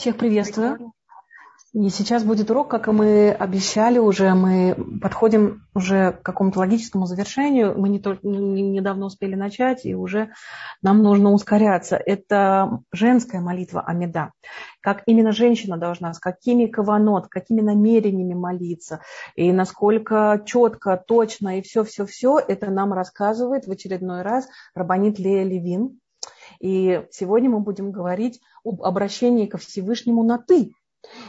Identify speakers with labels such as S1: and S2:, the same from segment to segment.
S1: Всех приветствую. И сейчас будет урок, как и мы обещали уже, мы подходим уже к какому-то логическому завершению. Мы не только недавно успели начать, и уже нам нужно ускоряться. Это женская молитва Амида. Как именно женщина должна, с какими каванот, какими намерениями молиться, и насколько четко, точно, и все-все-все, это нам рассказывает в очередной раз Рабанит Лея Левин. И сегодня мы будем говорить об обращении ко Всевышнему на «ты»,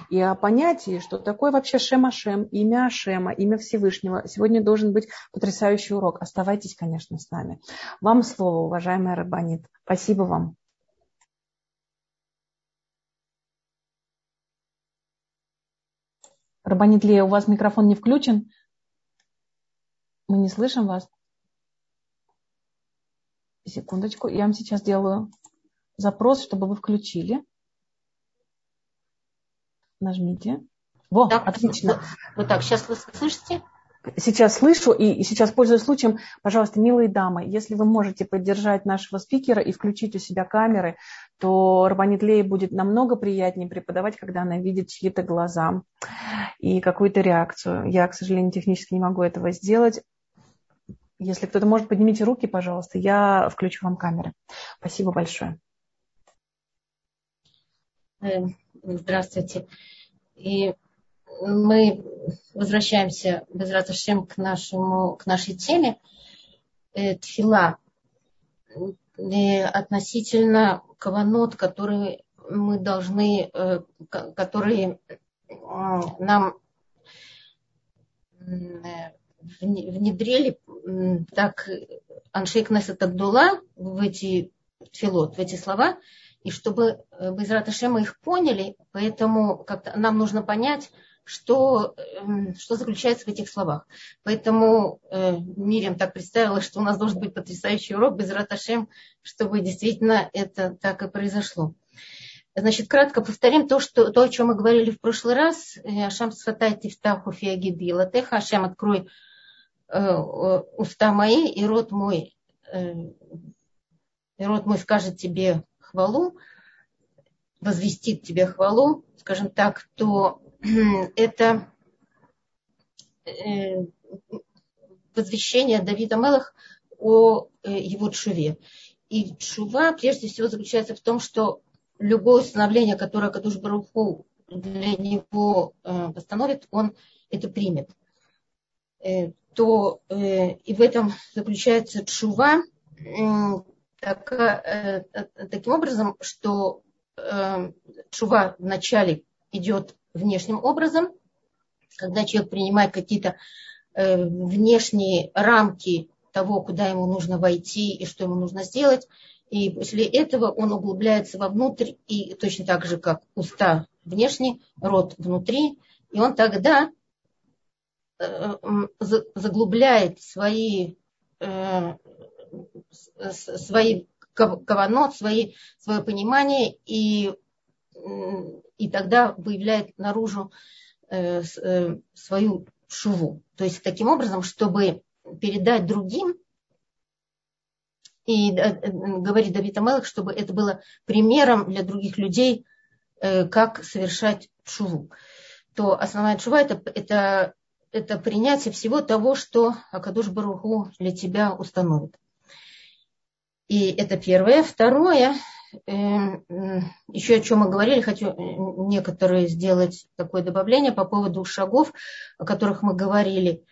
S1: и о понятии, что такое вообще Шем Ашем, имя Ашема, имя Всевышнего. Сегодня должен быть потрясающий урок. Оставайтесь, конечно, с нами. Вам слово, уважаемая Рабанит. Спасибо вам. Рабанит Лея, у вас микрофон не включен? Мы не слышим вас. Секундочку, я вам сейчас делаю запрос, чтобы вы включили нажмите.
S2: Во, так, отлично. Вот, так, сейчас вы слышите?
S1: Сейчас слышу и сейчас пользуясь случаем, пожалуйста, милые дамы, если вы можете поддержать нашего спикера и включить у себя камеры, то Рабанит Лей будет намного приятнее преподавать, когда она видит чьи-то глаза и какую-то реакцию. Я, к сожалению, технически не могу этого сделать. Если кто-то может, поднимите руки, пожалуйста, я включу вам камеры. Спасибо большое.
S2: Эм, здравствуйте. И мы возвращаемся без Раташем к, нашему, к нашей теме. Э, тфила э, относительно каванот, которые мы должны, э, которые нам внедрили так Аншейк Несет Агдула в эти филот, в эти слова – и чтобы э, без Раташема их поняли, поэтому как-то нам нужно понять, что, эм, что заключается в этих словах. Поэтому э, Мирим так представила, что у нас должен быть потрясающий урок без Раташем, чтобы действительно это так и произошло. Значит, кратко повторим то, что, то о чем мы говорили в прошлый раз. Э, Ашам сфатай тифтаху фиагидила. Теха, Ашам, открой уста мои, и рот мой, э, и рот мой скажет тебе хвалу, возвестит тебе хвалу, скажем так, то это э, возвещение Давида Мелах о э, его чуве. И чува прежде всего заключается в том, что любое установление, которое Кадуш Баруху для него э, постановит, он это примет. То и в этом заключается чува, так, э, э, таким образом, что э, чува вначале идет внешним образом, когда человек принимает какие-то э, внешние рамки того, куда ему нужно войти и что ему нужно сделать, и после этого он углубляется вовнутрь, и точно так же, как уста внешне, рот внутри, и он тогда э, заглубляет свои э, свои каванот, свои, свое понимание и, и тогда выявляет наружу э, э, свою шуву. То есть таким образом, чтобы передать другим, и э, говорит Давид Амелах, чтобы это было примером для других людей, как совершать шуву. То основная шува это, это, это принятие всего того, что Акадуш Баруху для тебя установит. И это первое. Второе, эм, еще о чем мы говорили, хочу э, некоторые сделать такое добавление по поводу шагов, о которых мы говорили.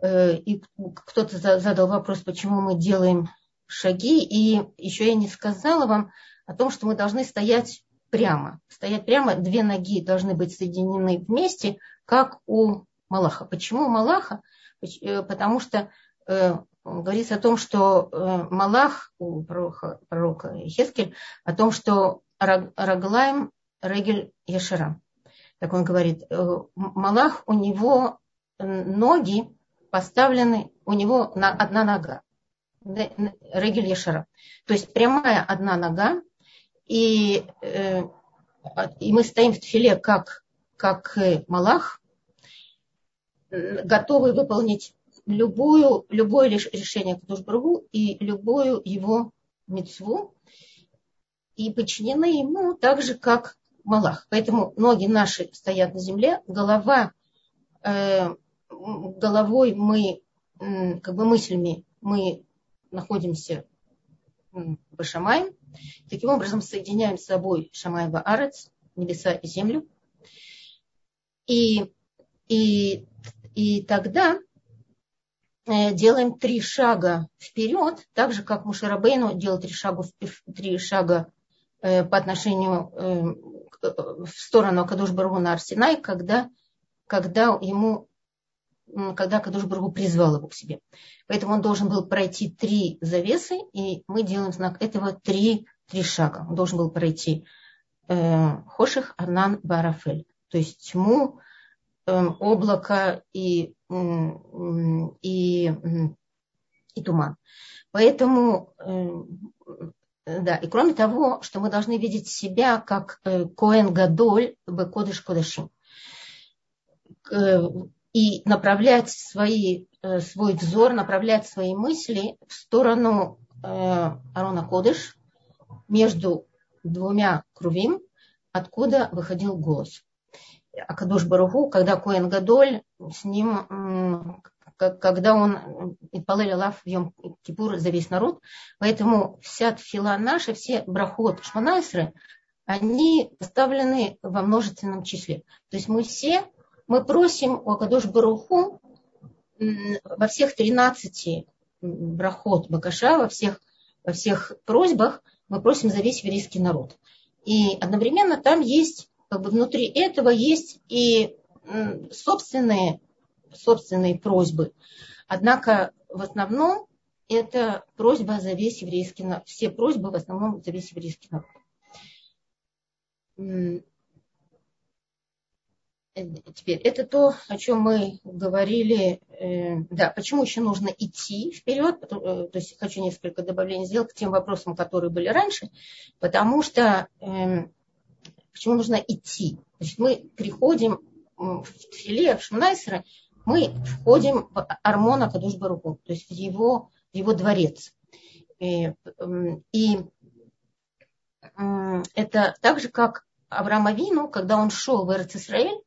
S2: Э, и кто-то задал вопрос, почему мы делаем шаги. И еще я не сказала вам о том, что мы должны стоять прямо. Стоять прямо, две ноги должны быть соединены вместе, как у Малаха. Почему Малаха? Э, потому что говорится о том, что э, Малах у пророка, пророка Хескель, о том, что Раглаем Регель Ешера. Так он говорит, э, Малах, у него ноги поставлены, у него на, одна нога. Регель Ешера. То есть прямая одна нога, и, э, и мы стоим в тфиле как, как Малах, готовы выполнить любую, любое решение Кудушбургу и любую его мецву и подчинены ему так же, как Малах. Поэтому ноги наши стоят на земле, голова, э, головой мы, как бы мыслями, мы находимся в Шамай. Таким образом соединяем с собой Шамай Арец, небеса и землю. И, и, и тогда э, делаем три шага вперед, так же, как Мушарабейну делал три шага, три шага э, по отношению э, в сторону Акадуш Баргу на Арсенай, когда, когда ему когда Кадуш Баргу призвал его к себе. Поэтому он должен был пройти три завесы, и мы делаем знак этого три, три шага. Он должен был пройти э, Хоших, Анан, Барафель. То есть тьму, облако и, э, и, и туман. Поэтому, э, да, и кроме того, что мы должны видеть себя как э, Коэн Гадоль, Бекодыш Кодашим и направлять свои, э, свой взор, направлять свои мысли в сторону э, Арона Кодыш между двумя крувим, откуда выходил голос. Акадуш Баруху, когда Коэн Гадоль с ним, когда он Ипалель Лав в Йом Кипур за весь народ, поэтому вся тфила наша, все брахот Шманайсры, они поставлены во множественном числе. То есть мы все мы просим у Акадош Баруху во всех 13 брахот Бакаша, во всех, во всех просьбах мы просим за весь еврейский народ. И одновременно там есть, как бы внутри этого есть и собственные, собственные просьбы. Однако в основном это просьба за весь еврейский народ. Все просьбы в основном за весь еврейский народ. Теперь, это то, о чем мы говорили. Э, да, почему еще нужно идти вперед? Э, то есть хочу несколько добавлений сделать к тем вопросам, которые были раньше. Потому что э, почему нужно идти? Значит, мы приходим в Тфиле, в Шмнайсера, мы входим в Армона Кадуш Баруху, то есть в его, в его дворец. И, и это так же, как Авраам Авину, когда он шел в Эрцисраэль,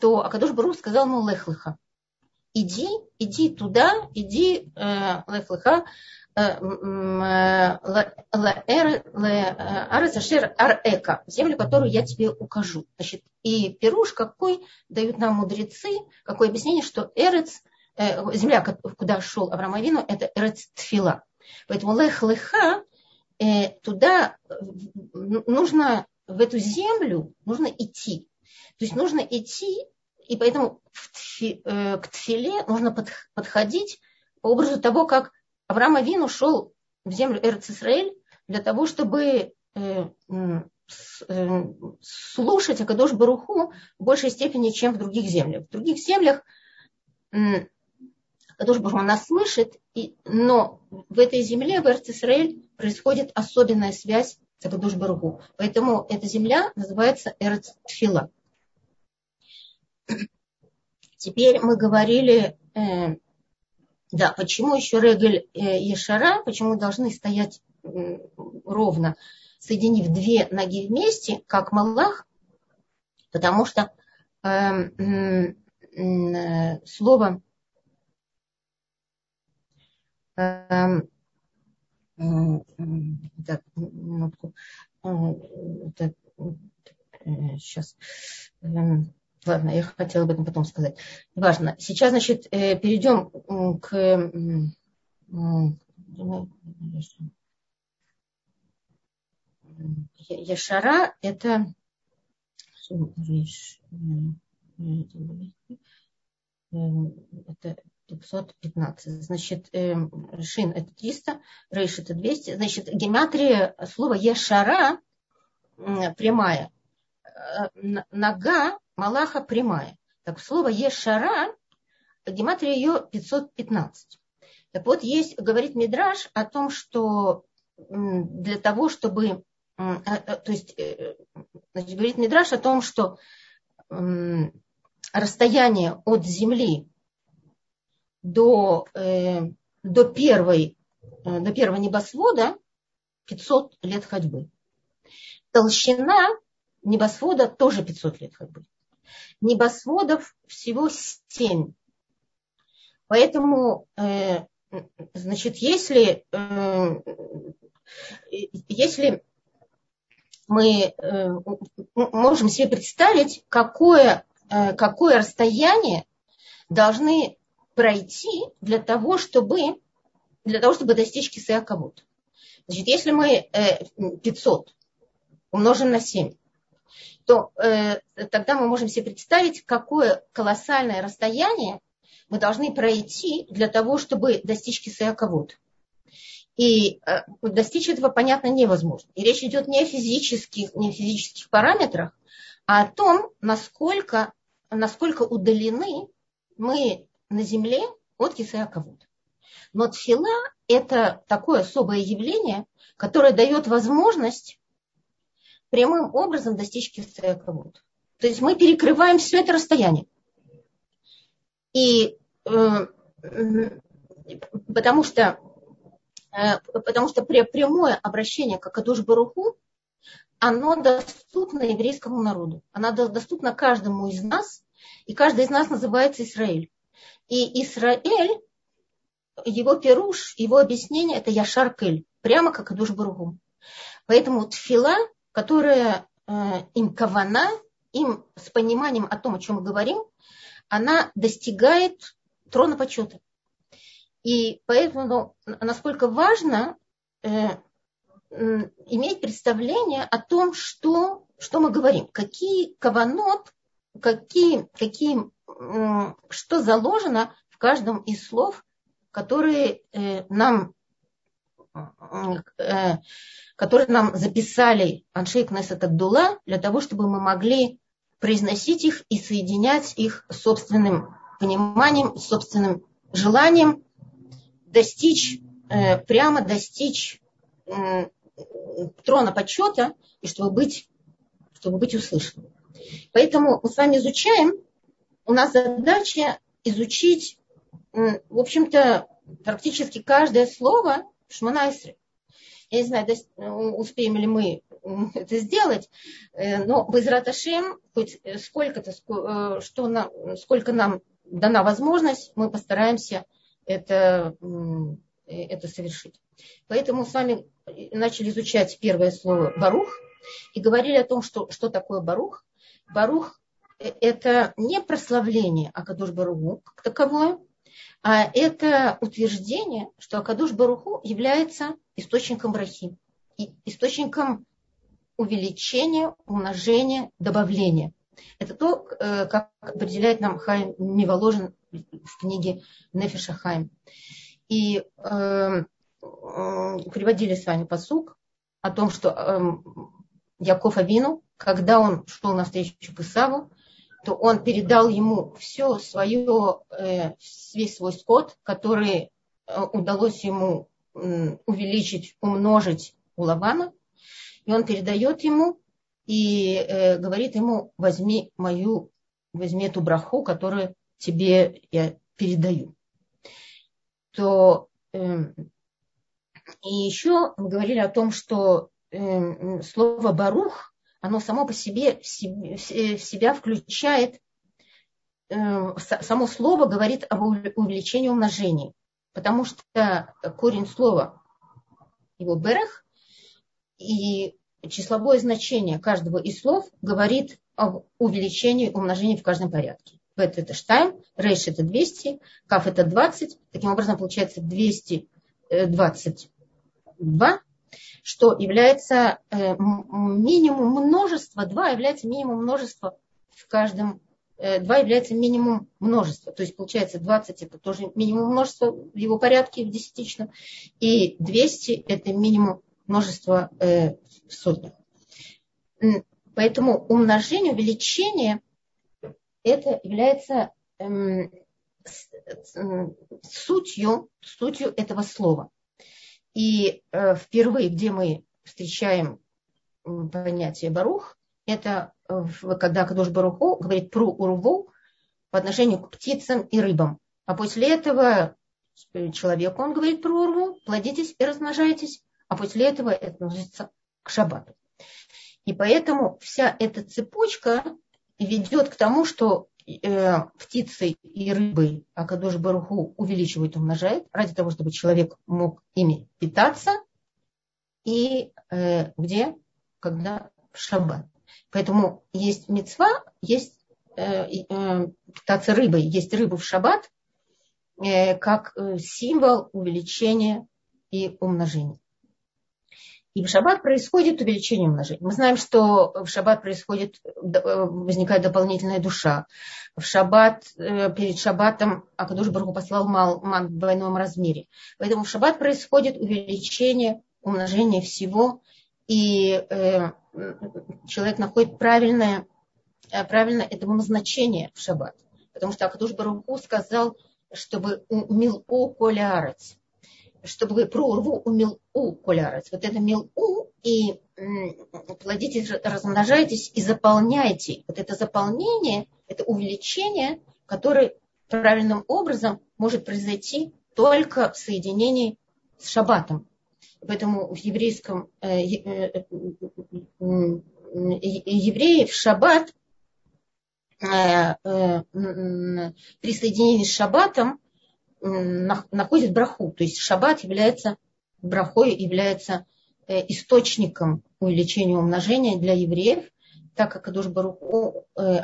S2: то Акадуш Барух сказал ему Лехлыха. Иди, иди туда, иди э, Лехлыха, э, Арека, землю, которую я тебе укажу. Значит, и пируш какой дают нам мудрецы, какое объяснение, что Эрец, э, земля, куда шел Авраам Авину, это Эрец Тфила. Поэтому Лех Леха, туда нужно, в эту землю нужно идти. То есть нужно идти и поэтому э, к тфиле нужно подходить по образу того, как Авраам Авин ушел в землю Эрцисраэль для того, чтобы э, э, слушать Акадош Баруху в большей степени, чем в других землях. В других землях Акадош Баруху нас слышит, но в этой земле, в Эрцисраэль, происходит особенная связь с Акадош Баруху. Поэтому эта земля называется Эрцтфила. Теперь мы говорили, э, да, почему еще Регель э, Ешара, почему должны стоять э, ровно, соединив две ноги вместе, как Малах, потому что э, э, слово э, так, минутку. Так, сейчас. Ладно, я хотела об этом потом сказать. Важно. Сейчас, значит, э, перейдем к... Яшара – это... Это 515. Значит, э, Шин – это 300, Рейш – это 200. Значит, гематрия слова Яшара прямая. Э, нога Малаха прямая. Так слово Ешара, гематрия ее 515. Так вот, есть, говорит Мидраш о том, что для того, чтобы, э, э, то есть, э, значит, говорит Мидраш о том, что расстояние от земли до, до, первой, до первого небосвода 500 лет ходьбы. Толщина небосвода тоже 500 лет ходьбы. Небосводов всего 7. Поэтому, э, значит, если, э, если мы э, можем себе представить, какое, какое расстояние должны пройти для того, чтобы, для того, чтобы достичь кисея кого-то. Значит, если мы 500 умножим на 7, то э, тогда мы можем себе представить, какое колоссальное расстояние мы должны пройти для того, чтобы достичь кисея. И э, достичь этого, понятно, невозможно. И речь идет не о физических, не о физических параметрах, а о том, насколько, насколько удалены мы на земле от кисея. Но тфила – это такое особое явление, которое дает возможность прямым образом достичь кисея кого-то. То есть мы перекрываем все это расстояние. И э, потому что, э, потому что прямое обращение к Акадуш Баруху, оно доступно еврейскому народу. Оно доступно каждому из нас, и каждый из нас называется Израиль. И Израиль, его перуш, его объяснение, это Яшар Кель, прямо как Акадуш Баруху. Поэтому тфила, которая э, им кавана, им с пониманием о том, о чем мы говорим, она достигает трона почета. И поэтому насколько важно э, иметь представление о том, что, что мы говорим, какие каванот, какие, какие, что заложено в каждом из слов, которые э, нам э, которые нам записали Аншей Кнессет Абдулла, для того, чтобы мы могли произносить их и соединять их с собственным пониманием, собственным желанием достичь, э, прямо достичь э, трона почета и чтобы быть, чтобы быть услышанным. Поэтому мы с вами изучаем, у нас задача изучить, э, в общем-то, практически каждое слово Шманайсре. Я не знаю, успеем ли мы это сделать, э, но без Раташем, хоть сколько-то, э, что нам, сколько нам дана возможность, мы постараемся это, это совершить. Поэтому с вами начали изучать первое слово «барух» и говорили о том, что, что такое «барух». «Барух» – это не прославление Акадуш Баруху как таковое, а это утверждение, что Акадуш Баруху является источником брахи, источником увеличения, умножения, добавления. Это то, э, как определяет нам Хайм Миволожен в книге Нефиша Хайм. И э, э, приводили с вами посук о том, что э, Яков Авину, когда он шел навстречу Исаву, то он передал ему все свое, э, весь свой скот, который э, удалось ему увеличить, умножить у Лавана. И он передает ему и э, говорит ему, возьми мою, возьми эту браху, которую тебе я передаю. То э, и еще мы говорили о том, что э, слово барух, оно само по себе в себя включает, э, само слово говорит об увеличении умножения. Потому что корень слова его берех, и числовое значение каждого из слов говорит об увеличении, умножении в каждом порядке. Бет это штайм, рейш это 200, каф это 20. Таким образом получается 222, что является э, минимум множества, 2 является минимум множества в каждом 2 э, является минимум множества. То есть получается 20 это тоже минимум множества в его порядке в десятичном. И 200 это минимум множества э, в сотнях. Поэтому умножение, увеличение это является эм, сутью, сутью этого слова. И э, впервые, где мы встречаем понятие барух, это когда Кадош Баруху говорит про урву по отношению к птицам и рыбам. А после этого человеку он говорит про урву, плодитесь и размножайтесь. А после этого это относится к шаббату. И поэтому вся эта цепочка ведет к тому, что э, птицы и рыбы Акадош Баруху увеличивает, умножает, ради того, чтобы человек мог ими питаться. И э, где? Когда в шаббат. Поэтому есть мецва, есть э, э, питаться рыбой, есть рыбу в шаббат, э, как э, символ увеличения и умножения. И в шаббат происходит увеличение умножения. Мы знаем, что в шаббат происходит, э, возникает дополнительная душа. В шаббат, э, перед шаббатом Акадуш Баргу послал мал, ман в двойном размере. Поэтому в шаббат происходит увеличение, умножение всего. И э, человек находит правильное, э, правильное этому назначение в шаббат. Потому что Акадуш Баргу сказал, чтобы умил о колярец чтобы прорву у мил-у колярец. Вот это мил-у и плодитесь, размножайтесь и заполняйте. Вот это заполнение, это увеличение, которое правильным образом может произойти только в соединении с шаббатом. Поэтому в еврейском э, э, э, евреи в шаббат э, э, при соединении с шаббатом находит браху. То есть шаббат является брахой, является э, источником увеличения умножения для евреев, так как Адуш Баруху, э,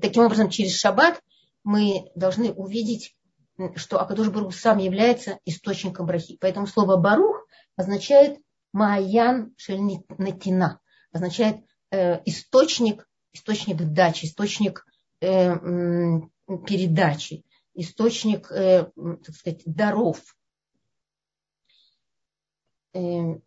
S2: таким образом через шаббат мы должны увидеть, что Акадуш Барух сам является источником брахи. Поэтому слово Барух означает Маян Шельнатина, означает э, источник, источник дачи, источник передачи источник, э, так сказать, даров. Э,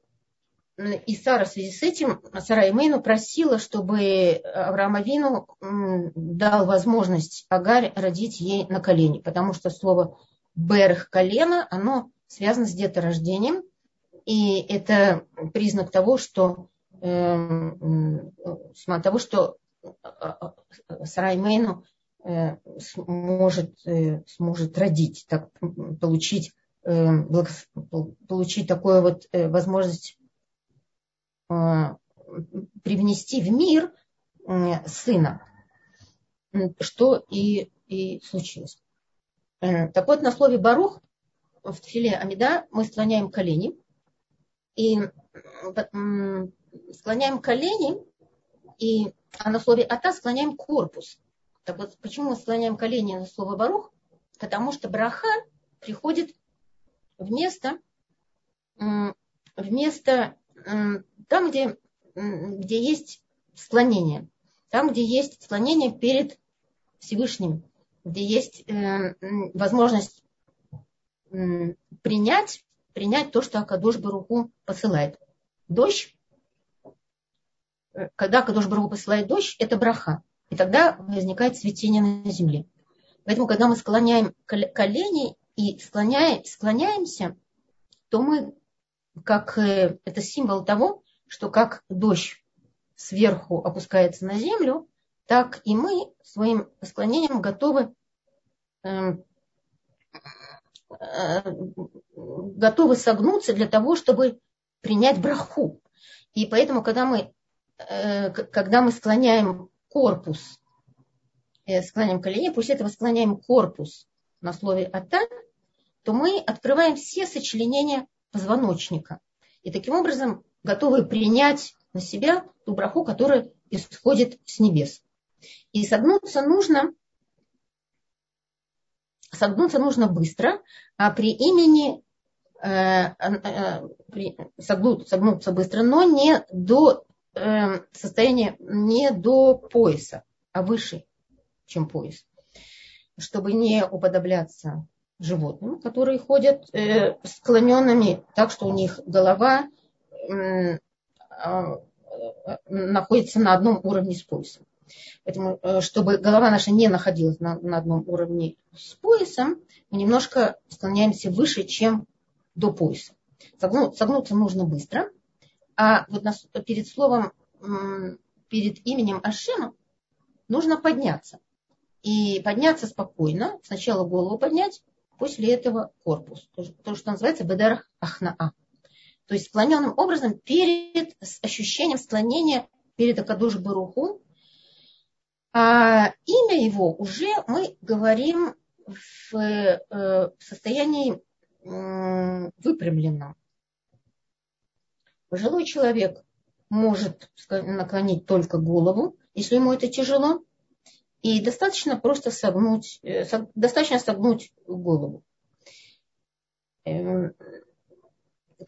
S2: и Сара в связи с этим, Сара Имейну просила, чтобы Авраам Авину дал возможность Агарь родить ей на колени, потому что слово «берх» – колено, оно связано с деторождением, и это признак того, что, э, того, что Имейну Э, сможет, э, сможет родить, так, получить, э, получить такую вот возможность привнести в мир сына, что и, и случилось. Так вот, на слове Барух в Тфиле Амида мы склоняем колени. И склоняем колени, и, а на слове Ата склоняем корпус. Так вот, почему мы склоняем колени на слово барух? Потому что браха приходит вместо, вместо там, где, где есть склонение. Там, где есть склонение перед Всевышним, где есть э, возможность принять, принять то, что Акадош Баруху посылает. Дождь, э, когда Акадош Баруху посылает дождь, это браха. И тогда возникает цветение на земле. Поэтому, когда мы склоняем колени и склоняем, склоняемся, то мы, как э, это символ того, что как дождь сверху опускается на землю, так и мы своим склонением готовы, эм, э, готовы согнуться для того, чтобы принять браху. И поэтому, когда мы, э, когда мы склоняем корпус, э, склоняем колени, после этого склоняем корпус на слове ата, то мы открываем все сочленения позвоночника. И таким образом готовы принять на себя ту браху, которая исходит с небес. И согнуться нужно, согнуться нужно быстро, а при имени э, э, при, согнут, согнуться быстро, но не до э, состояние не до пояса, а выше, чем пояс, чтобы не уподобляться животным, которые ходят э, склоненными так, что у них голова э, э, находится на одном уровне с поясом. Поэтому, э, чтобы голова наша не находилась на, на одном уровне с поясом, мы немножко склоняемся выше, чем до пояса. Согну, согнуться нужно быстро, а вот перед словом, перед именем Ашема нужно подняться. И подняться спокойно. Сначала голову поднять, после этого корпус. То, что называется бедарах ахнаа. То есть склоненным образом перед ощущением склонения перед Акадуш Баруху. А имя его уже мы говорим в э, состоянии выпрямленном. Пожилой человек может наклонить только голову, если ему это тяжело, и достаточно просто согнуть, э, достаточно согнуть голову. Эм,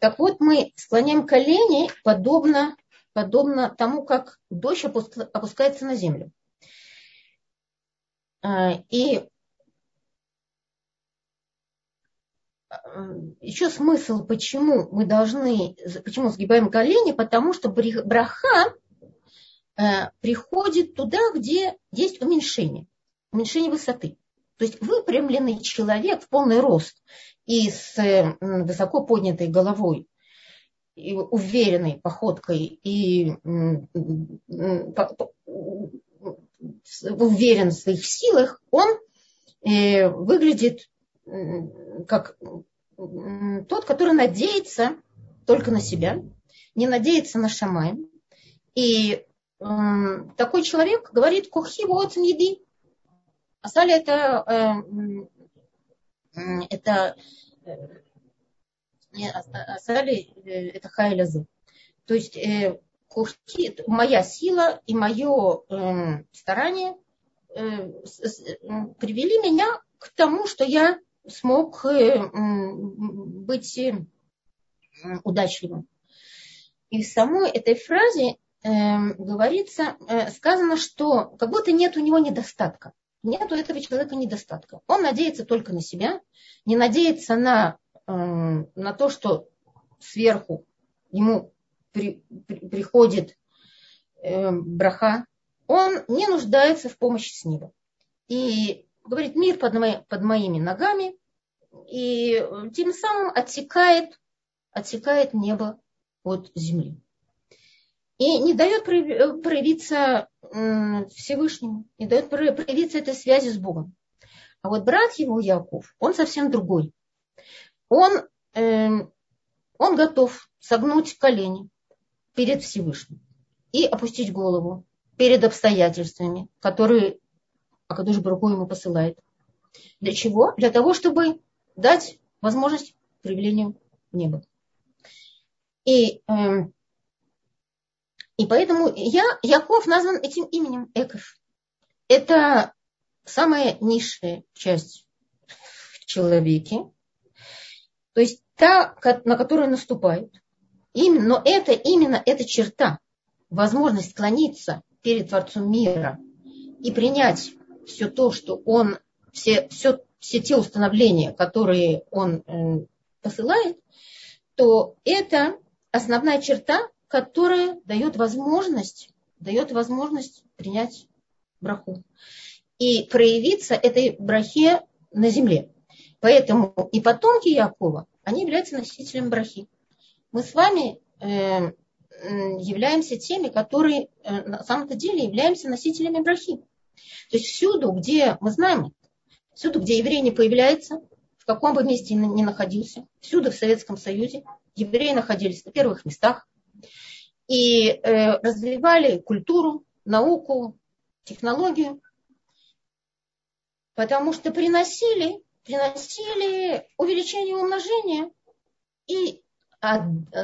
S2: так вот, мы склоняем колени подобно, подобно тому, как дождь опускается на землю. А, и еще смысл, почему мы должны, почему сгибаем колени, потому что браха э, приходит туда, где есть уменьшение, уменьшение высоты. То есть выпрямленный человек в полный рост и с высоко поднятой головой, и уверенной походкой и уверен в своих силах, он э, выглядит как тот, который надеется только на себя, не надеется на шамай. И э, такой человек говорит, кухи вот еди. Асали это, э, это не, асали это хайлязы. То есть э, кухи, моя сила и мое э, старание э, привели меня к тому, что я смог э, быть э, удачливым. И в самой этой фразе э, говорится, сказано, что как будто нет у него недостатка. Нет у этого человека недостатка. Он надеется только на себя, не надеется на, на то, что сверху ему при, при, приходит браха. Он не нуждается в помощи с неба. И говорит, мир под, мои, под моими ногами, и э, тем самым отсекает, отсекает небо от земли. И не дает э, проявиться Всевышнему, не дает проявиться этой связи с Богом. А вот брат его, Яков, он совсем другой. Он, э, он готов согнуть колени перед Всевышним и опустить голову перед обстоятельствами, которые Акадуш Баруху ему посылает. Для чего? Для того, чтобы дать возможность проявлению неба. И, э, и поэтому я, Яков назван этим именем Эков. Это самая низшая часть в человеке. То есть та, на которую наступают. Именно, но это именно эта черта, возможность склониться перед Творцом мира и принять все то, что он, все, все, все те установления, которые он э, посылает, то это основная черта, которая дает возможность, дает возможность принять браху и проявиться этой брахе на земле. Поэтому и потомки Якова, они являются носителем брахи. Мы с вами э, являемся теми, которые э, на самом-то деле являемся носителями брахи. То есть всюду, где мы знаем, всюду, где еврей не появляется, в каком бы месте ни находился, всюду в Советском Союзе евреи находились на первых местах и э, развивали культуру, науку, технологию, потому что приносили, приносили увеличение умножение и, от,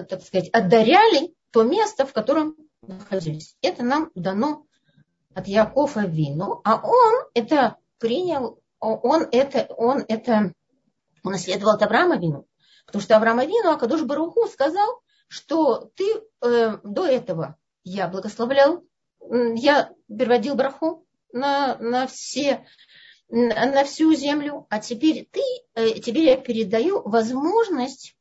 S2: так сказать, отдаряли то место, в котором находились. Это нам дано от Якова Вину, а он это принял, он это, он это унаследовал от Авраама Вину. Потому что Авраама Вину Акадуш Баруху сказал, что ты э, до этого я благословлял, я переводил браху на, на все на, всю землю, а теперь ты, э, тебе я передаю возможность,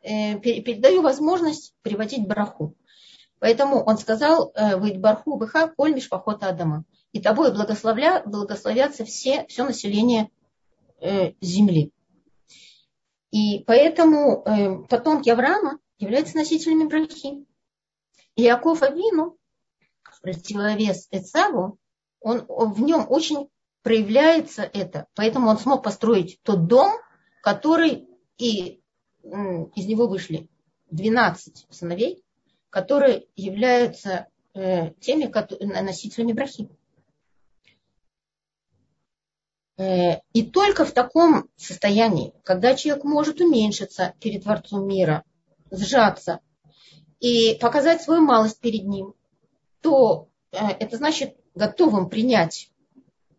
S2: э, передаю возможность приводить браху. Поэтому он сказал, э, «Выйдь барху быха, коль мишпахота Адама». И тобой благословля, благословятся все, все население э, земли. И поэтому э, потомки Авраама являются носителями брахи. И Яков Авину, противовес Эцаву, он, он, в нем очень проявляется это. Поэтому он смог построить тот дом, который и из него вышли 12 сыновей, которые являются э, теми носителями брахи. Э, и только в таком состоянии, когда человек может уменьшиться перед Творцом мира, сжаться и показать свою малость перед ним, то э, это значит готовым принять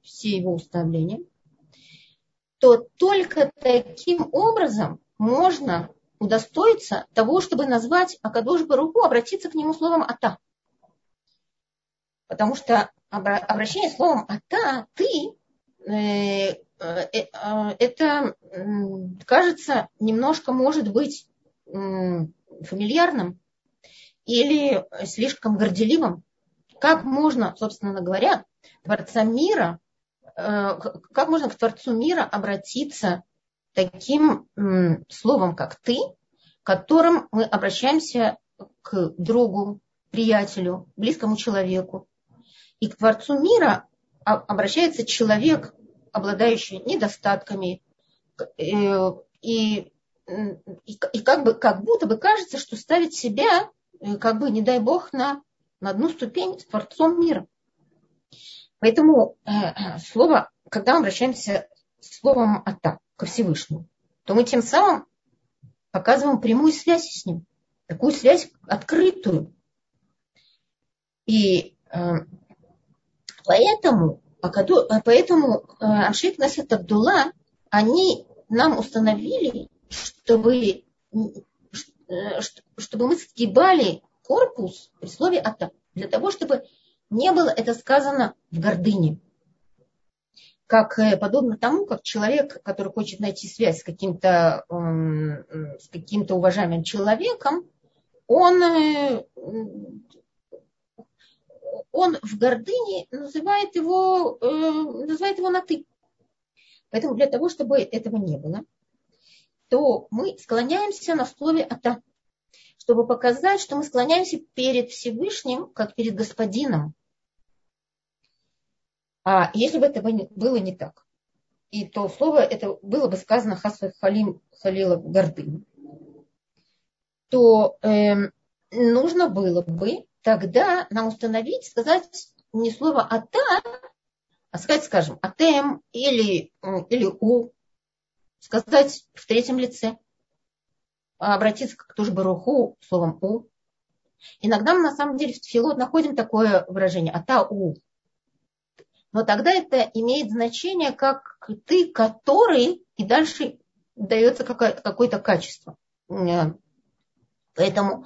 S2: все его установления, то только таким образом можно удостоиться того, чтобы назвать Акадош Баруху, обратиться к нему словом «ата». Потому что обращение словом «ата» – «ты» Э, э, это кажется немножко может быть фамильярным или слишком горделивым. Как можно, собственно говоря, Творца мира, э, как можно к Творцу мира обратиться таким словом, как ты, которым мы обращаемся к другу, приятелю, близкому человеку. И к Творцу мира обращается человек, обладающий недостатками, э, и, и, и как, бы, как будто бы кажется, что ставит себя, э, как бы, не дай бог, на, на одну ступень с Творцом мира. Поэтому э, слово, когда мы обращаемся словом «ата» ко Всевышнему, то мы тем самым показываем прямую связь с ним, такую связь открытую. И Поэтому, поэтому Амшик Насет Абдулла, они нам установили, чтобы, чтобы мы сгибали корпус при слове «ата», для того, чтобы не было это сказано в гордыне. Как э, подобно тому, как человек, который хочет найти связь с каким-то, с каким-то уважаемым человеком, он э, он в гордыне называет его, э, называет его на ты. Поэтому для того, чтобы этого не было, то мы склоняемся на слове ата, чтобы показать, что мы склоняемся перед Всевышним, как перед господином. А если бы это было не так, и то слово это было бы сказано хасва халим халила гордыни, то э, нужно было бы тогда нам установить, сказать не слово «ата», а сказать, скажем, «атем» или, или «у», сказать в третьем лице, обратиться к тоже баруху словом «у». Иногда мы на самом деле в филот находим такое выражение «ата-у». Но тогда это имеет значение как ты, который, и дальше дается какое-то качество. Поэтому Э,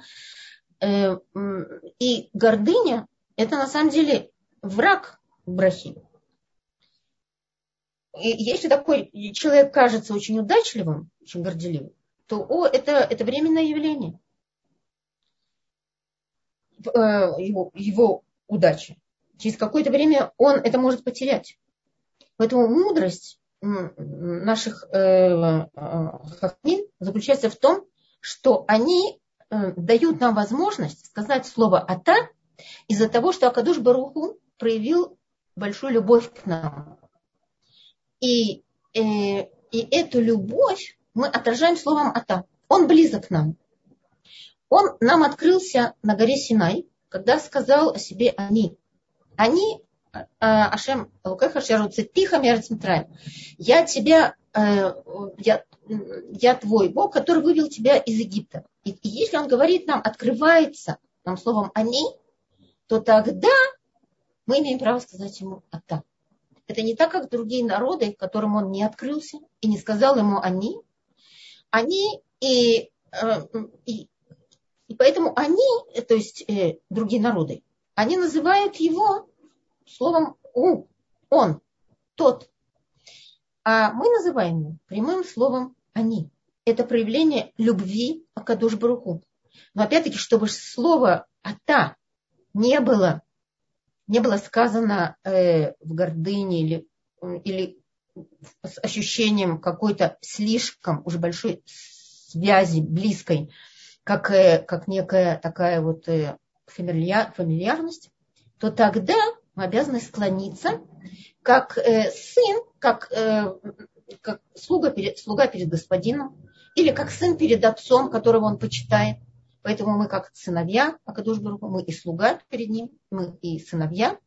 S2: и гордыня – это на самом деле враг брахи. И если такой человек кажется очень удачливым, очень горделивым, то о, это, это временное явление э, его, его удачи. Через какое-то время он это может потерять. Поэтому мудрость наших э, э, хахмин заключается в том, что они Э, дают нам возможность сказать слово «ата» из-за того, что Акадуш Баруху проявил большую любовь к нам. И, э, и эту любовь мы отражаем словом «ата». Он близок к нам. Он нам открылся на горе Синай, когда сказал о себе «они». Они, э, Ашем, Лукеха Шеруцетиха Мерцмитраем. Я тебя, э, я, я твой Бог, который вывел тебя из Египта. И, и если он говорит нам, открывается нам словом «они», то тогда мы имеем право сказать ему «ата». Это не так, как другие народы, которым он не открылся и не сказал ему «они». Они и, э, и, и поэтому они, то есть э, другие народы, они называют его словом «у», «он», «тот». А мы называем его прямым словом «они» это проявление любви Акадуш Баруху. Но опять-таки, чтобы слово «ата» не было, не было сказано э, в гордыне или, или с ощущением какой-то слишком уже большой связи, близкой, как, э, как некая такая вот э, фамилья, фамильярность, то тогда мы обязаны склониться, как э, сын, как, э, как слуга, перед, слуга перед господином, или как сын перед отцом, которого он почитает. Поэтому мы как сыновья Акадуш Баруху, мы и слуга перед ним, мы и сыновья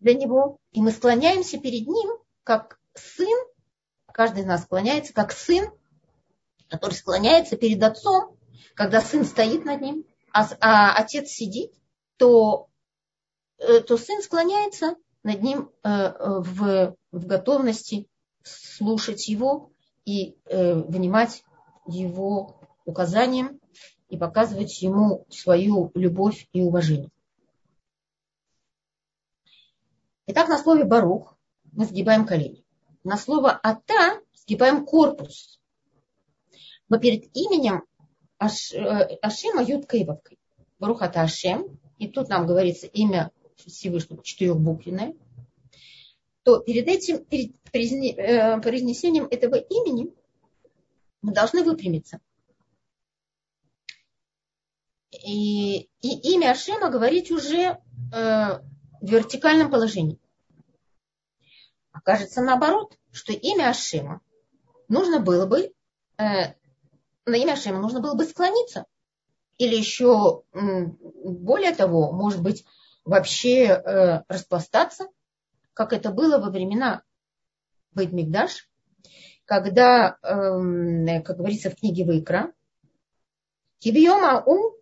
S2: для него. И мы склоняемся перед ним, как сын, каждый из нас склоняется, как сын, который склоняется перед отцом, когда сын стоит над ним, а, а отец сидит, то, то сын склоняется над ним э, в, в готовности слушать его и э, внимать его указаниям и показывать ему свою любовь и уважение. Итак, на слове барух мы сгибаем колени. На слово ата сгибаем корпус. Но перед именем Аш, э, Ашема юткой и. Барух ата Ашем. И тут нам говорится имя Всевышнего четырехбуквенное. То перед этим, перед э, произнесением этого имени мы должны выпрямиться. И, и имя Ашема говорить уже э, в вертикальном положении. Окажется наоборот, что имя Ашема нужно было бы, э, на имя Ашема нужно было бы склониться. Или еще более того, может быть, вообще э, распластаться, как это было во времена Бейдмигдаш, когда, э, как говорится в книге Выкра, Кибиома у,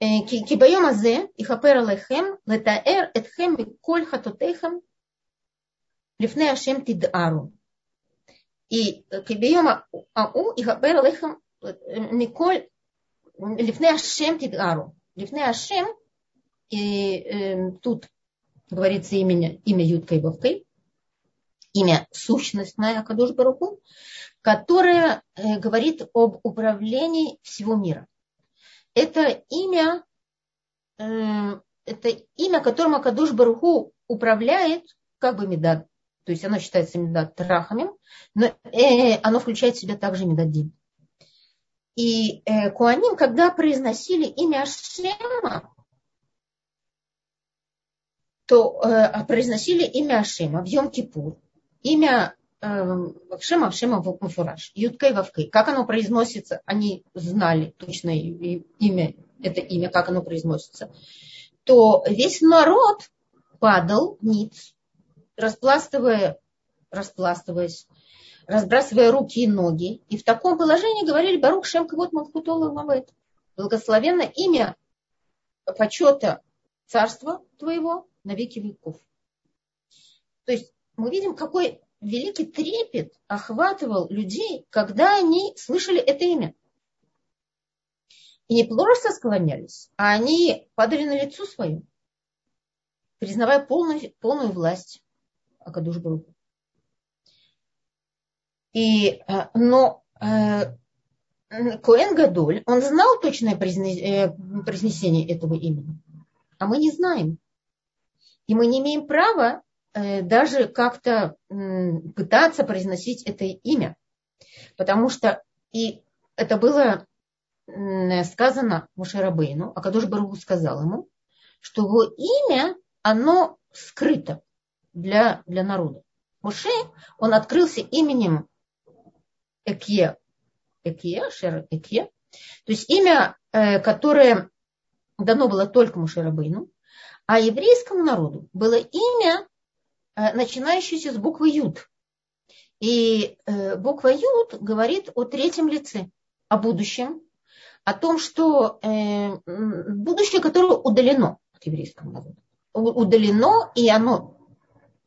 S2: э, кибайома зе, и хапера лехем, летаэр этхем и коль хатутехем, лифне ашем тидару. И э, кибайома ау, и хапера лехем, миколь, э, лифне ашем тидару, Лифне ашем – и тут говорится имя, имя Юткой и Вовкой, имя сущностное Акадуш Баруху, которое говорит об управлении всего мира это имя, э, это имя, которым Акадуш Баруху управляет, как бы медад, то есть оно считается медад трахамим, но э, оно включает в себя также медадин. И э, Куаним, когда произносили имя Ашема, то э, произносили имя Ашема в Йом-Кипур, имя Шема, эм, Шема Муфураж, Юткой Вавкой. Как оно произносится, они знали точно имя, это имя, как оно произносится. То весь народ падал ниц, распластывая, распластываясь, разбрасывая руки и ноги. И в таком положении говорили Барух Шем Кавот Малхутола Мавет. Благословенно имя почета царства твоего на веки веков. То есть мы видим, какой великий трепет охватывал людей, когда они слышали это имя. И не просто склонялись, а они падали на лицо свое, признавая полную, полную власть Акадуш Баруху. И, э, но э, Коэн Гадоль, он знал точное э, произнесение этого имени, а мы не знаем. И мы не имеем права Э, даже как-то пытаться произносить это имя. Потому что и это было сказано Мушерабейну, а Кадош Баругу сказал ему, что его имя, оно скрыто для, для народа. Муше, он открылся именем Экье, Экье, Шер Экье, то есть имя, э, которое дано было только Мушерабейну, а еврейскому народу было имя, Э, начинающийся с буквы Юд. И э, буква Юд говорит о третьем лице, о будущем, о том, что э, будущее, которое удалено от еврейского народа. Удалено, и оно,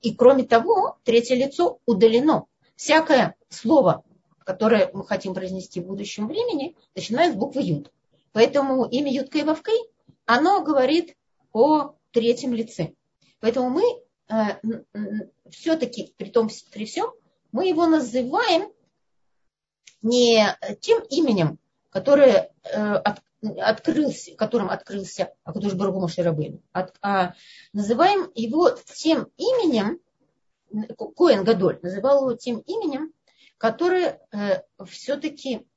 S2: и кроме того, третье лицо удалено. Всякое слово, которое мы хотим произнести в будущем времени, начинает с буквы Юд. Поэтому имя Юдка и оно говорит о третьем лице. Поэтому мы Э, все-таки, при том, при всем, мы его называем не тем именем, которое э, от, открылся, которым открылся Акадуш Баргума Ширабейн, а называем его тем именем, Коэн Гадоль называл его тем именем, которое э, все-таки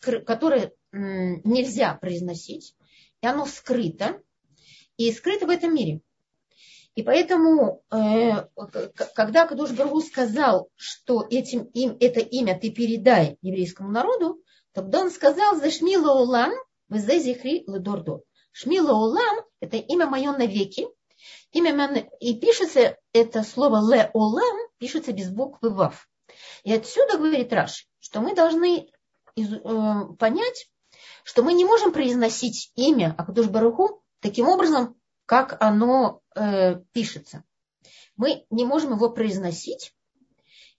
S2: которое нельзя произносить, и оно скрыто, и скрыто в этом мире. И поэтому, э, когда Кадуш Баргу сказал, что этим, им, это имя ты передай еврейскому народу, Тогда он сказал, за Шмила Улам, вы за зихри ледордо. Шмила Улам – это имя мое навеки. Имя и пишется это слово ле Улам, пишется без буквы вав. И отсюда говорит Раш, что мы должны э, понять, что мы не можем произносить имя Акадуш Баруху таким образом, как оно э, пишется. Мы не можем его произносить,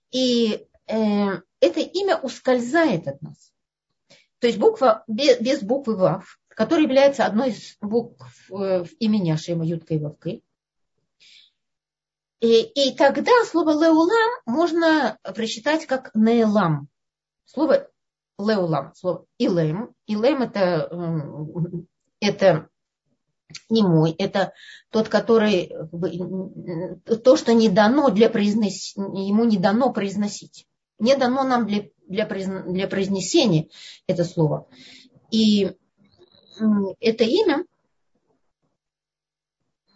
S2: и э, это имя ускользает от нас. То есть буква без, без буквы Вав, которая является одной из букв э, имени Ашема Юткой Вавкой. И, и тогда слово леулам можно прочитать как неэлам. Слово леулам, слово илем. Илем это, эм, это не мой, это тот, который то, что не дано для произнес, ему не дано произносить. Не дано нам для, для, для произнесения это слово. И это имя,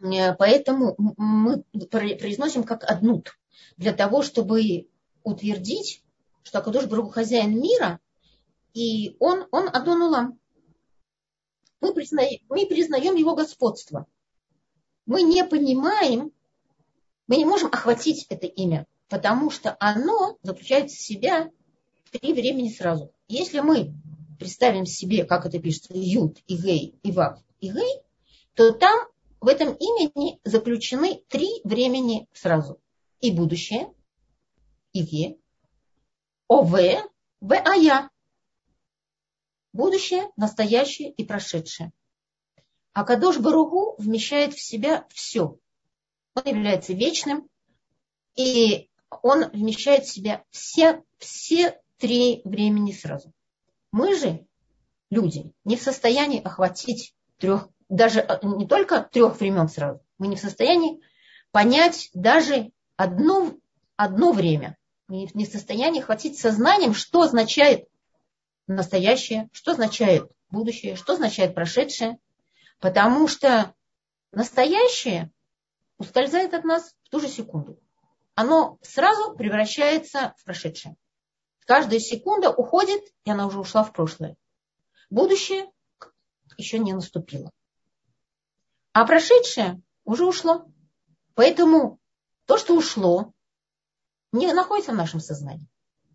S2: э, поэтому мы произносим как однут, для того, чтобы утвердить, что Акадуш Брух хозяин мира, и он, он Адон Улам. Мы признаем, мы признаем его господство. Мы не понимаем, мы не можем охватить это имя, потому что оно заключает в себя три времени сразу. Если мы представим себе, как это пишется, Юд, и Гей, и Вав, и Гей, то там в этом имени заключены три времени сразу. И будущее, и Ге, ОВ, В, А, Я будущее, настоящее и прошедшее. А Кадош Баругу вмещает в себя все. Он является вечным, и он вмещает в себя все, все три времени сразу. Мы же, люди, не в состоянии охватить трех, даже э, не только трех времен сразу, мы не в состоянии понять даже одно, одно время. Мы не в состоянии охватить сознанием, что означает настоящее, что означает будущее, что означает прошедшее. Потому что настоящее ускользает от нас в ту же секунду. Оно сразу превращается в прошедшее. Каждая секунда уходит, и она уже ушла в прошлое. Будущее еще не наступило. А прошедшее уже ушло. Поэтому то, что ушло, не находится в нашем сознании.